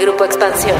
Grupo Expansión.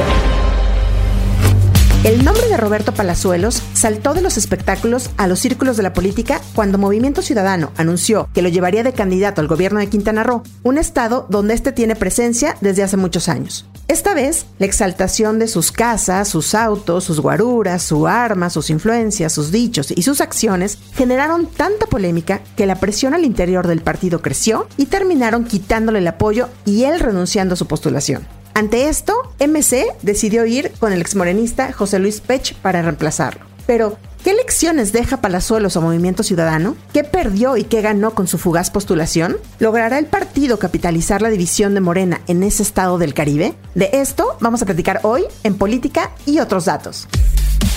El nombre de Roberto Palazuelos saltó de los espectáculos a los círculos de la política cuando Movimiento Ciudadano anunció que lo llevaría de candidato al gobierno de Quintana Roo, un estado donde este tiene presencia desde hace muchos años. Esta vez, la exaltación de sus casas, sus autos, sus guaruras, su arma, sus influencias, sus dichos y sus acciones generaron tanta polémica que la presión al interior del partido creció y terminaron quitándole el apoyo y él renunciando a su postulación. Ante esto, MC decidió ir con el exmorenista José Luis Pech para reemplazarlo. Pero, ¿qué lecciones deja Palazuelos a Movimiento Ciudadano? ¿Qué perdió y qué ganó con su fugaz postulación? ¿Logrará el partido capitalizar la división de Morena en ese estado del Caribe? De esto vamos a platicar hoy en Política y otros datos.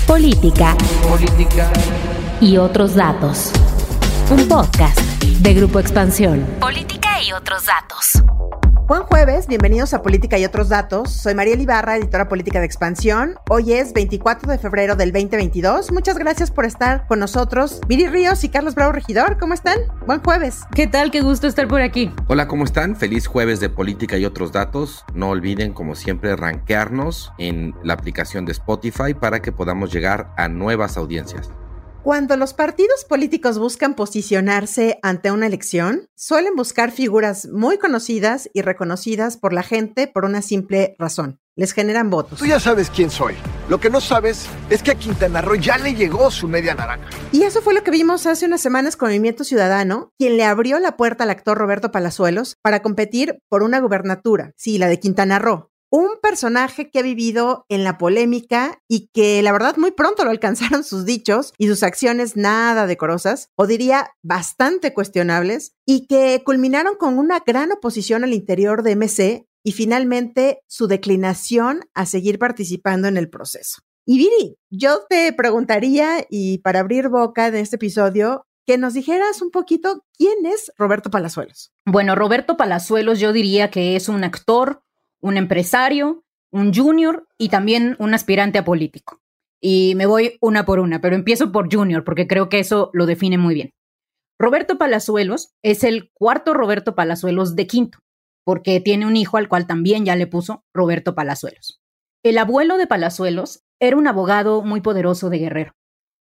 Política. Política. Y otros datos. Un podcast de Grupo Expansión. Política y otros datos. Buen jueves, bienvenidos a Política y otros datos. Soy María Ibarra, editora política de Expansión. Hoy es 24 de febrero del 2022. Muchas gracias por estar con nosotros. Miri Ríos y Carlos Bravo Regidor, ¿cómo están? Buen jueves. ¿Qué tal? Qué gusto estar por aquí. Hola, ¿cómo están? Feliz jueves de Política y otros datos. No olviden, como siempre, rankearnos en la aplicación de Spotify para que podamos llegar a nuevas audiencias. Cuando los partidos políticos buscan posicionarse ante una elección, suelen buscar figuras muy conocidas y reconocidas por la gente por una simple razón. Les generan votos. Tú ya sabes quién soy. Lo que no sabes es que a Quintana Roo ya le llegó su media naranja. Y eso fue lo que vimos hace unas semanas con Movimiento Ciudadano, quien le abrió la puerta al actor Roberto Palazuelos para competir por una gubernatura, sí, la de Quintana Roo un personaje que ha vivido en la polémica y que la verdad muy pronto lo alcanzaron sus dichos y sus acciones nada decorosas, o diría bastante cuestionables, y que culminaron con una gran oposición al interior de MC y finalmente su declinación a seguir participando en el proceso. Y Viri, yo te preguntaría, y para abrir boca en este episodio, que nos dijeras un poquito quién es Roberto Palazuelos. Bueno, Roberto Palazuelos yo diría que es un actor, un empresario, un junior y también un aspirante a político. Y me voy una por una, pero empiezo por junior porque creo que eso lo define muy bien. Roberto Palazuelos es el cuarto Roberto Palazuelos de quinto, porque tiene un hijo al cual también ya le puso Roberto Palazuelos. El abuelo de Palazuelos era un abogado muy poderoso de Guerrero.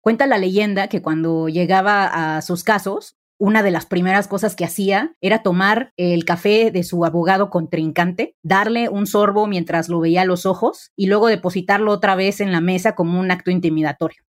Cuenta la leyenda que cuando llegaba a sus casos, una de las primeras cosas que hacía era tomar el café de su abogado contrincante, darle un sorbo mientras lo veía a los ojos y luego depositarlo otra vez en la mesa como un acto intimidatorio.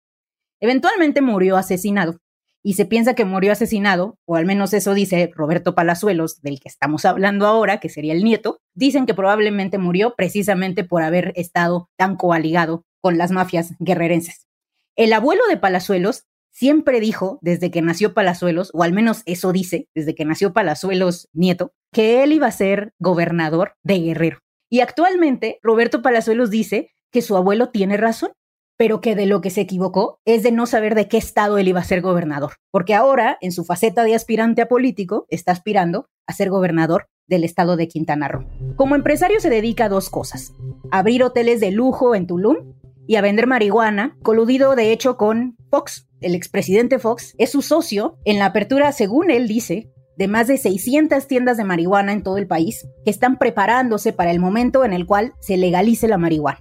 Eventualmente murió asesinado y se piensa que murió asesinado, o al menos eso dice Roberto Palazuelos, del que estamos hablando ahora, que sería el nieto, dicen que probablemente murió precisamente por haber estado tan coaligado con las mafias guerrerenses. El abuelo de Palazuelos siempre dijo, desde que nació Palazuelos, o al menos eso dice, desde que nació Palazuelos nieto, que él iba a ser gobernador de Guerrero. Y actualmente Roberto Palazuelos dice que su abuelo tiene razón, pero que de lo que se equivocó es de no saber de qué estado él iba a ser gobernador, porque ahora, en su faceta de aspirante a político, está aspirando a ser gobernador del estado de Quintana Roo. Como empresario se dedica a dos cosas, abrir hoteles de lujo en Tulum y a vender marihuana, coludido de hecho con Fox. El expresidente Fox es su socio en la apertura, según él dice, de más de 600 tiendas de marihuana en todo el país que están preparándose para el momento en el cual se legalice la marihuana,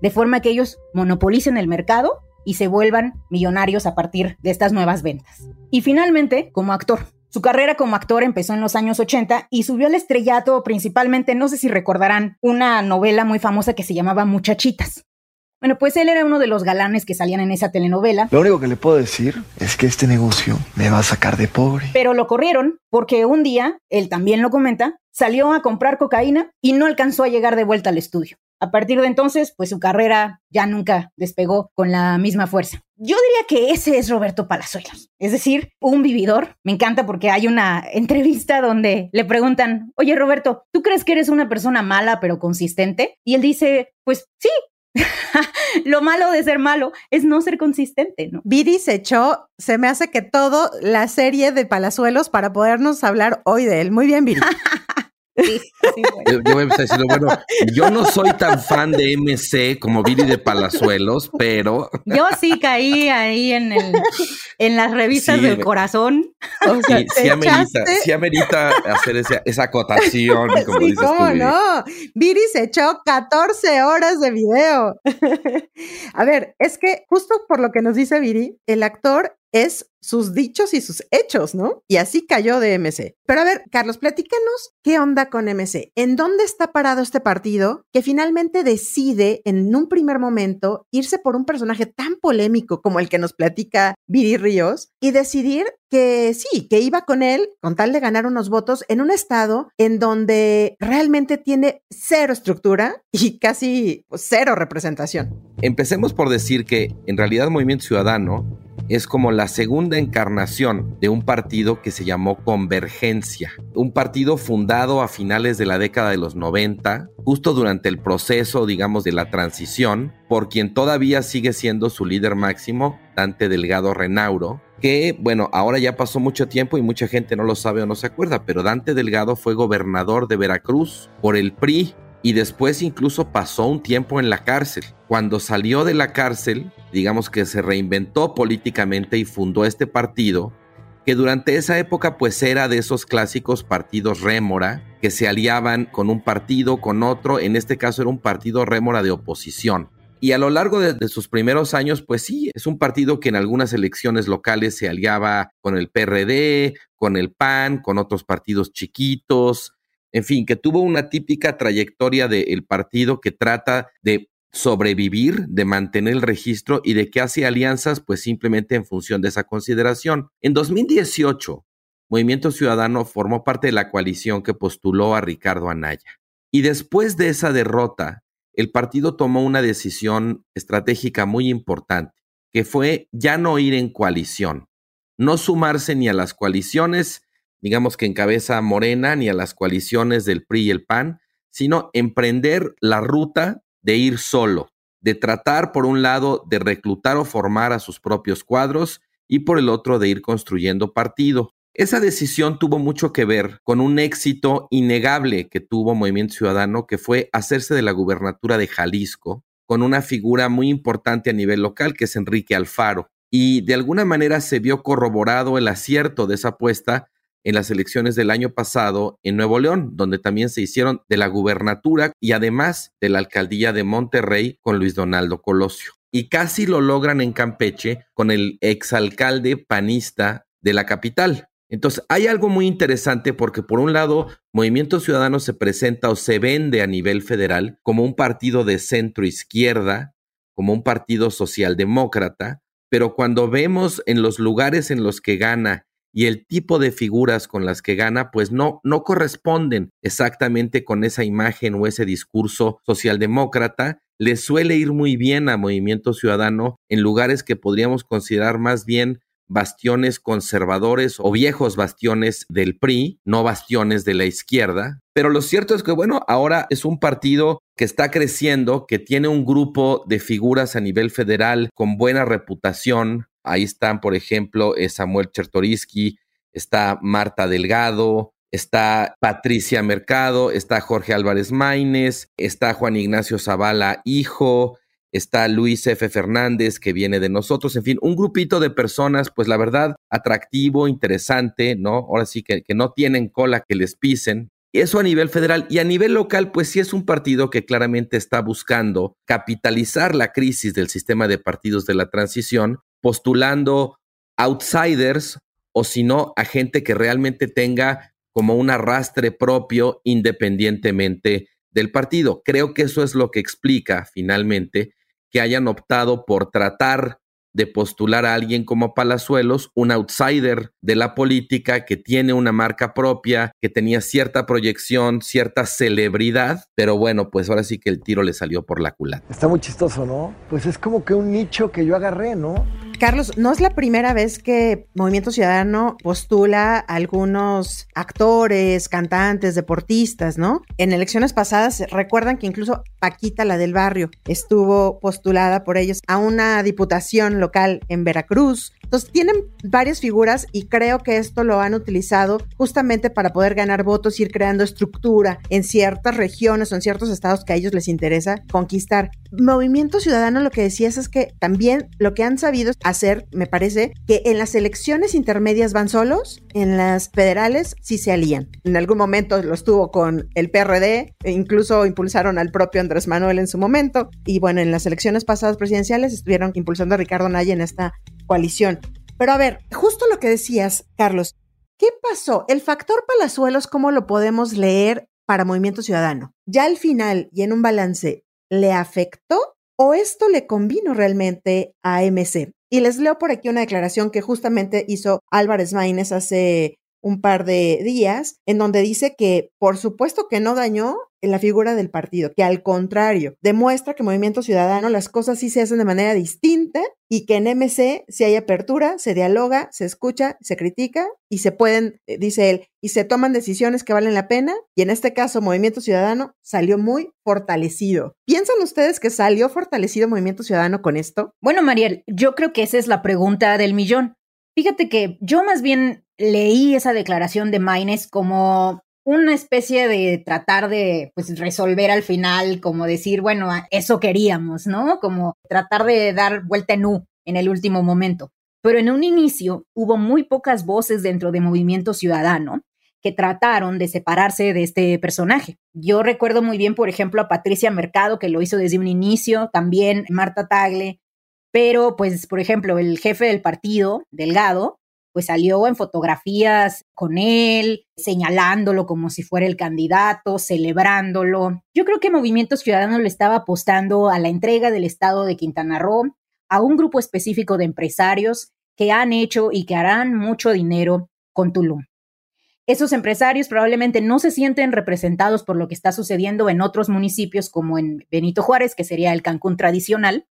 de forma que ellos monopolicen el mercado y se vuelvan millonarios a partir de estas nuevas ventas. Y finalmente, como actor. Su carrera como actor empezó en los años 80 y subió al estrellato principalmente, no sé si recordarán, una novela muy famosa que se llamaba Muchachitas. Bueno, pues él era uno de los galanes que salían en esa telenovela. Lo único que le puedo decir es que este negocio me va a sacar de pobre. Pero lo corrieron porque un día, él también lo comenta, salió a comprar cocaína y no alcanzó a llegar de vuelta al estudio. A partir de entonces, pues su carrera ya nunca despegó con la misma fuerza. Yo diría que ese es Roberto Palazuelos, es decir, un vividor. Me encanta porque hay una entrevista donde le preguntan, oye Roberto, ¿tú crees que eres una persona mala pero consistente? Y él dice, pues sí, lo malo de ser malo es no ser consistente, ¿no? Viri se echó, se me hace que todo la serie de Palazuelos para podernos hablar hoy de él. Muy bien, Viri. yo, voy a empezar bueno, yo no soy tan fan de MC como Billy de Palazuelos, pero. Yo sí caí ahí en, el, en las revistas del corazón. O sea, sí, amerita, sí, amerita, hacer esa, esa acotación. Como sí, ¿cómo no? Viri se echó 14 horas de video. A ver, es que justo por lo que nos dice Viri, el actor es sus dichos y sus hechos, ¿no? Y así cayó de MC. Pero a ver, Carlos, platícanos qué onda con MC. ¿En dónde está parado este partido que finalmente decide en un primer momento irse por un personaje tan polémico como el que nos platica Viri Ríos y decidir que sí, que iba con él con tal de ganar unos votos en un estado en donde realmente tiene cero estructura y casi pues, cero representación. Empecemos por decir que en realidad Movimiento Ciudadano es como la segunda encarnación de un partido que se llamó Convergencia, un partido fundado a finales de la década de los 90, justo durante el proceso, digamos, de la transición, por quien todavía sigue siendo su líder máximo, Dante Delgado Renauro, que, bueno, ahora ya pasó mucho tiempo y mucha gente no lo sabe o no se acuerda, pero Dante Delgado fue gobernador de Veracruz por el PRI y después incluso pasó un tiempo en la cárcel. Cuando salió de la cárcel, digamos que se reinventó políticamente y fundó este partido, que durante esa época pues era de esos clásicos partidos rémora, que se aliaban con un partido, con otro, en este caso era un partido rémora de oposición. Y a lo largo de, de, sus primeros años, pues sí, es un partido que en algunas elecciones locales se aliaba con el PRD, con el PAN, con otros partidos chiquitos, en fin, que tuvo una típica trayectoria del partido que trata de sobrevivir, de mantener el registro y de que hace alianzas pues simplemente en función de esa consideración. En 2018, Movimiento Ciudadano formó parte de la coalición que postuló a Ricardo Anaya. Y después de esa derrota, el partido tomó una decisión estratégica muy importante, que fue ya no ir en coalición, no sumarse ni a las coaliciones digamos que encabeza Morena ni a las coaliciones del PRI y el PAN, sino emprender la ruta de ir solo, de tratar por un lado de reclutar o formar a sus propios cuadros y por el otro de ir construyendo partido. Esa decisión tuvo mucho que ver con un éxito innegable que tuvo Movimiento Ciudadano, que fue hacerse de la gubernatura de Jalisco, con una figura muy importante a nivel local, que es Enrique Alfaro. Y de alguna manera se vio corroborado el acierto de esa apuesta en las elecciones del año pasado en Nuevo León, donde también se hicieron de la gubernatura y además de la alcaldía de Monterrey con Luis Donaldo Colosio. Y casi lo logran en Campeche con el exalcalde panista de la capital. Entonces, hay algo muy interesante porque por un lado, Movimiento Ciudadano se presenta o se vende a nivel federal como un partido de centro izquierda, como un partido socialdemócrata, pero cuando vemos en los lugares en los que gana y el tipo de figuras con las que gana, pues no, no corresponden exactamente con esa imagen o ese discurso socialdemócrata. Le suele ir muy bien a Movimiento Ciudadano en lugares que podríamos considerar más bien bastiones conservadores o viejos bastiones del PRI, no bastiones de la izquierda. Pero lo cierto es que, bueno, ahora es un partido que está creciendo, que tiene un grupo de figuras a nivel federal con buena reputación, Ahí están, por ejemplo, eh, Samuel Chertoriski, está Marta Delgado, está Patricia Mercado, está Jorge Álvarez Maínez, está Juan Ignacio Zavala, hijo, está Luis F. Fernández, que viene de nosotros, en fin, un grupito de personas, pues la verdad, atractivo, interesante, ¿no? Ahora sí que, que no tienen cola que les pisen. Eso a nivel federal y a nivel local, pues sí es un partido que claramente está buscando capitalizar la crisis del sistema de partidos de la transición postulando outsiders o si no a gente que realmente tenga como un arrastre propio independientemente del partido. Creo que eso es lo que explica finalmente que hayan optado por tratar de postular a alguien como Palazuelos, un outsider de la política que tiene una marca propia, que tenía cierta proyección, cierta celebridad, pero bueno, pues ahora sí que el tiro le salió por la culata. Está muy chistoso, ¿no? Pues es como que un nicho que yo agarré, ¿no? Carlos, no es la primera vez que Movimiento Ciudadano postula a algunos actores, cantantes, deportistas, ¿no? En elecciones pasadas, recuerdan que incluso Paquita, la del barrio, estuvo postulada por ellos a una diputación local en Veracruz. Entonces, tienen varias figuras y creo que esto lo han utilizado justamente para poder ganar votos, ir creando estructura en ciertas regiones o en ciertos estados que a ellos les interesa conquistar. Movimiento Ciudadano lo que decías es que también lo que han sabido hacer, me parece, que en las elecciones intermedias van solos, en las federales sí se alían. En algún momento lo estuvo con el PRD, e incluso impulsaron al propio Andrés Manuel en su momento, y bueno, en las elecciones pasadas presidenciales estuvieron impulsando a Ricardo Naya en esta coalición. Pero a ver, justo lo que decías, Carlos, ¿qué pasó? El factor Palazuelos, ¿cómo lo podemos leer para Movimiento Ciudadano? Ya al final y en un balance, ¿le afectó o esto le convino realmente a MC? Y les leo por aquí una declaración que justamente hizo Álvarez Maínez hace un par de días, en donde dice que por supuesto que no dañó la figura del partido, que al contrario, demuestra que Movimiento Ciudadano las cosas sí se hacen de manera distinta y que en MC si hay apertura, se dialoga, se escucha, se critica y se pueden, eh, dice él, y se toman decisiones que valen la pena. Y en este caso, Movimiento Ciudadano salió muy fortalecido. ¿Piensan ustedes que salió fortalecido Movimiento Ciudadano con esto? Bueno, Mariel, yo creo que esa es la pregunta del millón. Fíjate que yo más bien leí esa declaración de Maines como una especie de tratar de pues, resolver al final, como decir, bueno, eso queríamos, ¿no? Como tratar de dar vuelta en U en el último momento. Pero en un inicio hubo muy pocas voces dentro de Movimiento Ciudadano que trataron de separarse de este personaje. Yo recuerdo muy bien, por ejemplo, a Patricia Mercado, que lo hizo desde un inicio, también Marta Tagle, pero pues, por ejemplo, el jefe del partido, Delgado, pues salió en fotografías con él, señalándolo como si fuera el candidato, celebrándolo. Yo creo que Movimiento Ciudadano le estaba apostando a la entrega del estado de Quintana Roo a un grupo específico de empresarios que han hecho y que harán mucho dinero con Tulum. Esos empresarios probablemente no se sienten representados por lo que está sucediendo en otros municipios como en Benito Juárez, que sería el Cancún tradicional,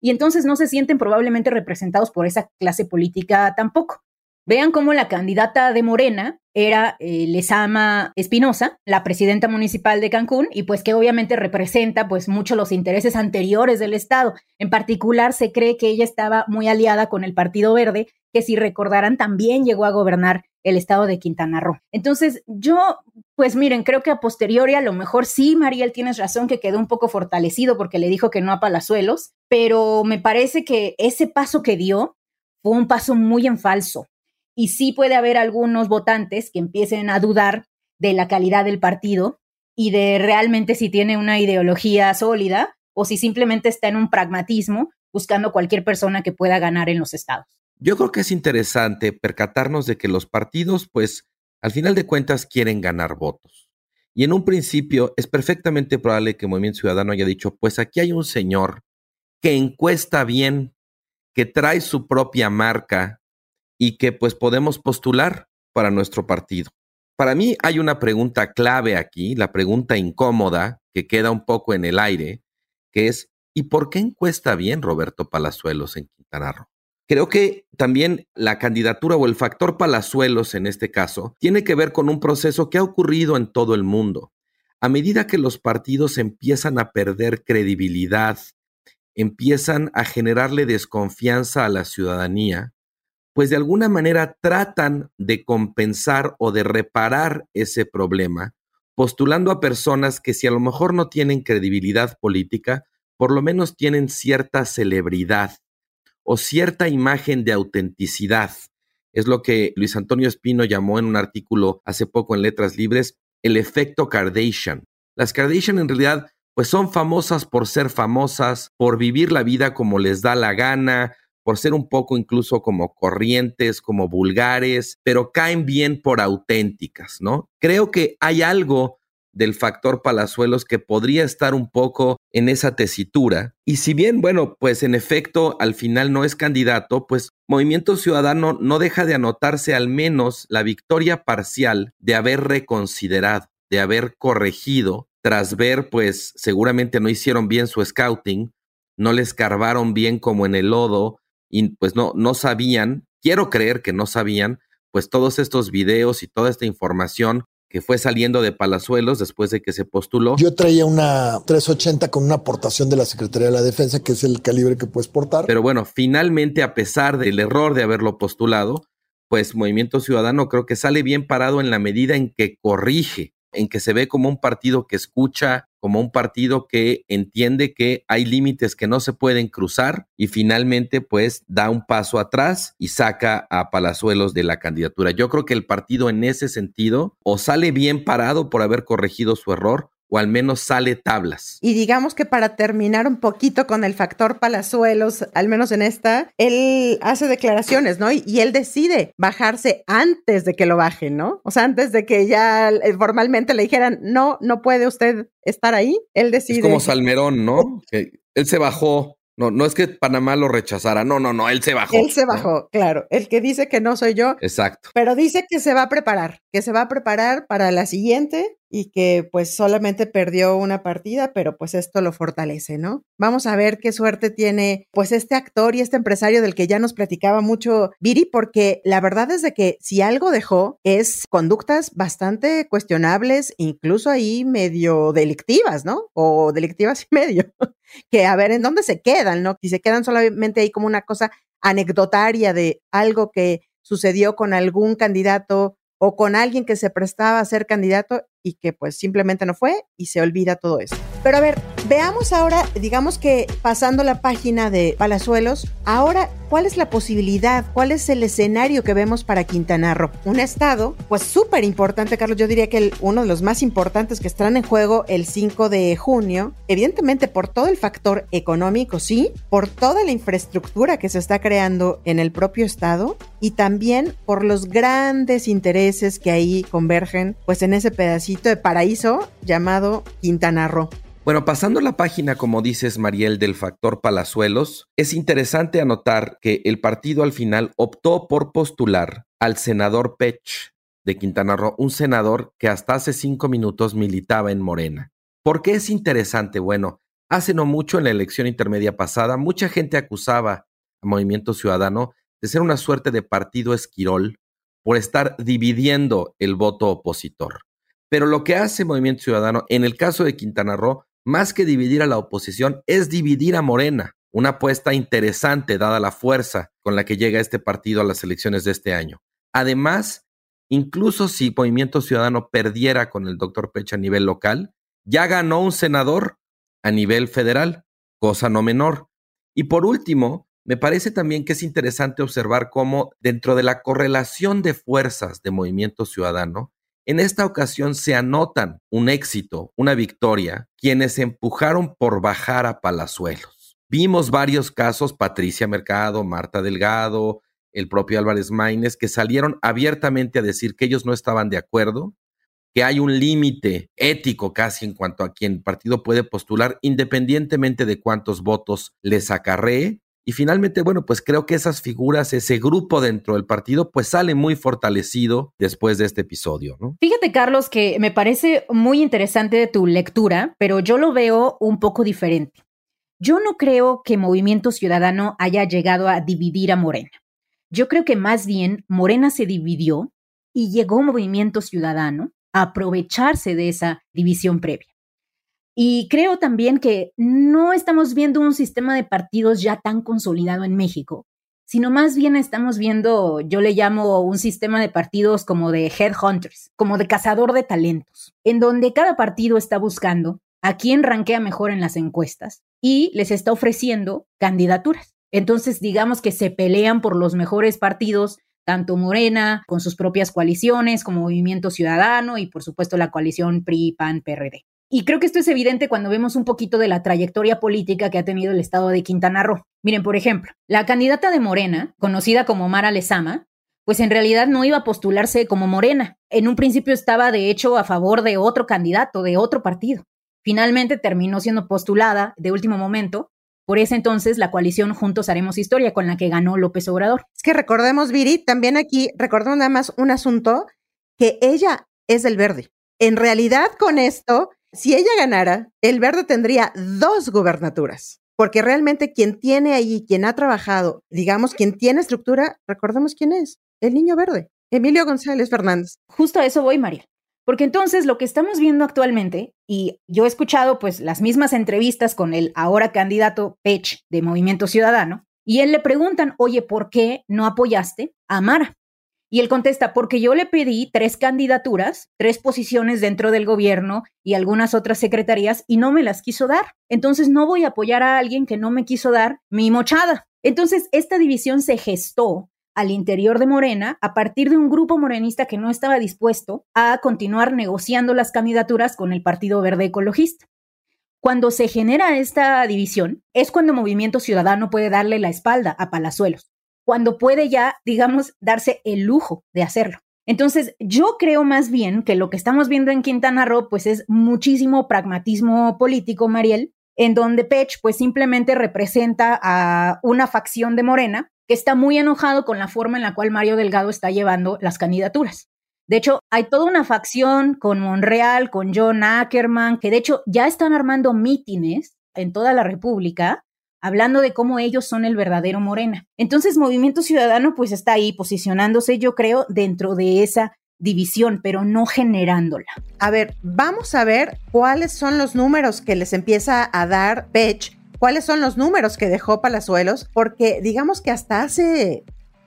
y entonces no se sienten probablemente representados por esa clase política tampoco. Vean cómo la candidata de Morena era eh, Lesama Espinosa, la presidenta municipal de Cancún, y pues que obviamente representa pues mucho los intereses anteriores del Estado. En particular, se cree que ella estaba muy aliada con el Partido Verde, que si recordarán también llegó a gobernar el estado de Quintana Roo. Entonces, yo, pues miren, creo que a posteriori a lo mejor sí, Mariel, tienes razón que quedó un poco fortalecido porque le dijo que no a Palazuelos, pero me parece que ese paso que dio fue un paso muy en falso y sí puede haber algunos votantes que empiecen a dudar de la calidad del partido y de realmente si tiene una ideología sólida o si simplemente está en un pragmatismo buscando cualquier persona que pueda ganar en los estados. Yo creo que es interesante percatarnos de que los partidos, pues, al final de cuentas quieren ganar votos. Y en un principio es perfectamente probable que Movimiento Ciudadano haya dicho, pues aquí hay un señor que encuesta bien, que trae su propia marca, y que pues podemos postular para nuestro partido. Para mí hay una pregunta clave aquí, la pregunta incómoda que queda un poco en el aire, que es, ¿y por qué encuesta bien Roberto Palazuelos en Quintana Roo? Creo que también la candidatura o el factor Palazuelos en este caso tiene que ver con un proceso que ha ocurrido en todo el mundo. A medida que los partidos empiezan a perder credibilidad, empiezan a generarle desconfianza a la ciudadanía, pues de alguna manera tratan de compensar o de reparar ese problema, postulando a personas que si a lo mejor no tienen credibilidad política, por lo menos tienen cierta celebridad o cierta imagen de autenticidad. Es lo que Luis Antonio Espino llamó en un artículo hace poco en Letras Libres el efecto Kardashian. Las Kardashian en realidad pues son famosas por ser famosas, por vivir la vida como les da la gana, por ser un poco incluso como corrientes, como vulgares, pero caen bien por auténticas, ¿no? Creo que hay algo del factor Palazuelos que podría estar un poco en esa tesitura. Y si bien, bueno, pues en efecto al final no es candidato, pues Movimiento Ciudadano no deja de anotarse al menos la victoria parcial de haber reconsiderado, de haber corregido, tras ver, pues seguramente no hicieron bien su scouting, no les carbaron bien como en el lodo y pues no, no sabían, quiero creer que no sabían, pues todos estos videos y toda esta información que fue saliendo de Palazuelos después de que se postuló. Yo traía una 380 con una aportación de la Secretaría de la Defensa, que es el calibre que puedes portar. Pero bueno, finalmente, a pesar del error de haberlo postulado, pues Movimiento Ciudadano creo que sale bien parado en la medida en que corrige en que se ve como un partido que escucha, como un partido que entiende que hay límites que no se pueden cruzar y finalmente pues da un paso atrás y saca a Palazuelos de la candidatura. Yo creo que el partido en ese sentido o sale bien parado por haber corregido su error o al menos sale tablas. Y digamos que para terminar un poquito con el factor Palazuelos, al menos en esta, él hace declaraciones, ¿no? Y, él decide bajarse antes de que lo bajen, ¿no? O sea, antes de que ya eh, formalmente le dijeran, no, no puede usted estar ahí, él decide. Es como Salmerón, ¿no? Que él se bajó no, no es que Panamá lo rechazara, no, no, no, él se bajó. Él se bajó, claro. El que dice que no soy yo. Exacto. Pero dice que se va a preparar, que se va a preparar para la siguiente y que pues solamente perdió una partida, pero pues esto lo fortalece, ¿no? Vamos a ver qué suerte tiene pues este actor y este empresario del que ya nos platicaba mucho Viri, porque la verdad es de que si algo dejó es conductas bastante cuestionables, incluso ahí medio delictivas, ¿no? O delictivas y medio que a ver en dónde se quedan, ¿no? Si se quedan solamente ahí como una cosa anecdotaria de algo que sucedió con algún candidato o con alguien que se prestaba a ser candidato y que pues simplemente no fue y se olvida todo eso. Pero a ver, veamos ahora, digamos que pasando la página de Palazuelos, ahora, ¿cuál es la posibilidad? ¿Cuál es el escenario que vemos para Quintana Roo? Un estado, pues súper importante, Carlos, yo diría que uno de los más importantes que estarán en juego el 5 de junio, evidentemente por todo el factor económico, sí, por toda la infraestructura que se está creando en el propio estado y también por los grandes intereses que ahí convergen, pues en ese pedacito de paraíso llamado Quintana Roo. Bueno, pasando la página, como dices, Mariel, del factor Palazuelos, es interesante anotar que el partido al final optó por postular al senador Pech de Quintana Roo, un senador que hasta hace cinco minutos militaba en Morena. ¿Por qué es interesante? Bueno, hace no mucho en la elección intermedia pasada, mucha gente acusaba a Movimiento Ciudadano de ser una suerte de partido esquirol por estar dividiendo el voto opositor. Pero lo que hace Movimiento Ciudadano, en el caso de Quintana Roo, más que dividir a la oposición, es dividir a Morena. Una apuesta interesante dada la fuerza con la que llega este partido a las elecciones de este año. Además, incluso si Movimiento Ciudadano perdiera con el doctor Pecha a nivel local, ya ganó un senador a nivel federal, cosa no menor. Y por último, me parece también que es interesante observar cómo dentro de la correlación de fuerzas de Movimiento Ciudadano, en esta ocasión se anotan un éxito, una victoria, quienes empujaron por bajar a Palazuelos. Vimos varios casos, Patricia Mercado, Marta Delgado, el propio Álvarez Maínez, que salieron abiertamente a decir que ellos no estaban de acuerdo, que hay un límite ético casi en cuanto a quien el partido puede postular, independientemente de cuántos votos les acarree, y finalmente, bueno, pues creo que esas figuras, ese grupo dentro del partido, pues sale muy fortalecido después de este episodio, ¿no? Fíjate, Carlos, que me parece muy interesante tu lectura, pero yo lo veo un poco diferente. Yo no creo que Movimiento Ciudadano haya llegado a dividir a Morena. Yo creo que más bien Morena se dividió y llegó Movimiento Ciudadano a aprovecharse de esa división previa. Y creo también que no estamos viendo un sistema de partidos ya tan consolidado en México, sino más bien estamos viendo, yo le llamo un sistema de partidos como de headhunters, como de cazador de talentos, en donde cada partido está buscando a quién ranquea mejor en las encuestas y les está ofreciendo candidaturas. Entonces, digamos que se pelean por los mejores partidos, tanto Morena, con sus propias coaliciones, como Movimiento Ciudadano y por supuesto la coalición PRI, PAN, PRD. Y creo que esto es evidente cuando vemos un poquito de la trayectoria política que ha tenido el estado de Quintana Roo. Miren, por ejemplo, la candidata de Morena, conocida como Mara Lezama, pues en realidad no iba a postularse como Morena. En un principio estaba de hecho a favor de otro candidato, de otro partido. Finalmente terminó siendo postulada de último momento por ese entonces la coalición Juntos Haremos Historia con la que ganó López Obrador. Es que recordemos, Viri, también aquí, recordemos nada más un asunto, que ella es del verde. En realidad con esto, si ella ganara, el verde tendría dos gubernaturas, porque realmente quien tiene ahí, quien ha trabajado, digamos, quien tiene estructura, recordemos quién es, el niño verde, Emilio González Fernández. Justo a eso voy, María. Porque entonces lo que estamos viendo actualmente, y yo he escuchado pues las mismas entrevistas con el ahora candidato Pech de Movimiento Ciudadano, y él le preguntan, oye, ¿por qué no apoyaste a Mara? Y él contesta, porque yo le pedí tres candidaturas, tres posiciones dentro del gobierno y algunas otras secretarías y no me las quiso dar. Entonces no voy a apoyar a alguien que no me quiso dar mi mochada. Entonces esta división se gestó al interior de Morena a partir de un grupo morenista que no estaba dispuesto a continuar negociando las candidaturas con el Partido Verde Ecologista. Cuando se genera esta división es cuando Movimiento Ciudadano puede darle la espalda a Palazuelos, cuando puede ya, digamos, darse el lujo de hacerlo. Entonces, yo creo más bien que lo que estamos viendo en Quintana Roo, pues es muchísimo pragmatismo político, Mariel, en donde Pech, pues simplemente representa a una facción de Morena que está muy enojado con la forma en la cual Mario Delgado está llevando las candidaturas. De hecho, hay toda una facción con Monreal, con John Ackerman, que de hecho ya están armando mítines en toda la República hablando de cómo ellos son el verdadero Morena. Entonces, Movimiento Ciudadano pues está ahí posicionándose, yo creo, dentro de esa división, pero no generándola. A ver, vamos a ver cuáles son los números que les empieza a dar Pech cuáles son los números que dejó Palazuelos, porque digamos que hasta hace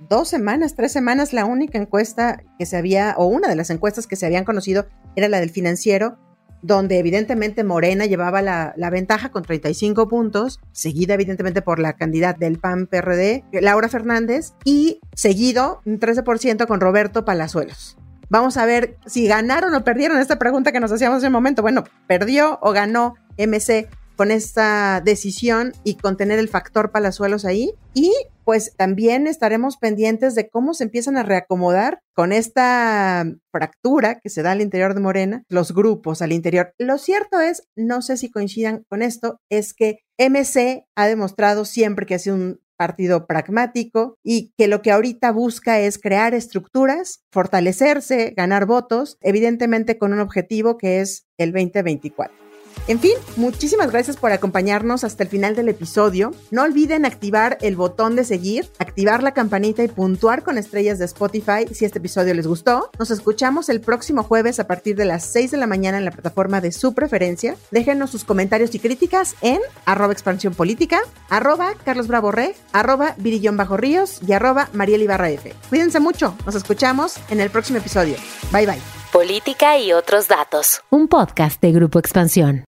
dos semanas, tres semanas, la única encuesta que se había, o una de las encuestas que se habían conocido, era la del financiero, donde evidentemente Morena llevaba la, ventaja con 35 puntos, seguida evidentemente por la candidata del PAN PRD, Laura Fernández, y seguido un 13% con Roberto Palazuelos. Vamos a ver si ganaron o perdieron esta pregunta que nos hacíamos en ese momento. Bueno, perdió o ganó MC con esta decisión y con tener el factor palazuelos ahí. Y pues también estaremos pendientes de cómo se empiezan a reacomodar con esta fractura que se da al interior de Morena, los grupos al interior. Lo cierto es, no sé si coincidan con esto, es que MC ha demostrado siempre que es un partido pragmático y que lo que ahorita busca es crear estructuras, fortalecerse, ganar votos, evidentemente con un objetivo que es el 2024. En fin, muchísimas gracias por acompañarnos hasta el final del episodio. No olviden activar el botón de seguir, activar la campanita y puntuar con estrellas de Spotify si este episodio les gustó. Nos escuchamos el próximo jueves a partir de las 6 de la mañana en la plataforma de su preferencia. Déjenos sus comentarios y críticas en arroba expansión política, arroba Carlos Bravo Re, arroba Virillón Bajo Ríos y arroba Mariel Ibarra F. Cuídense mucho, nos escuchamos en el próximo episodio. Bye bye. Política y otros datos. Un podcast de Grupo Expansión.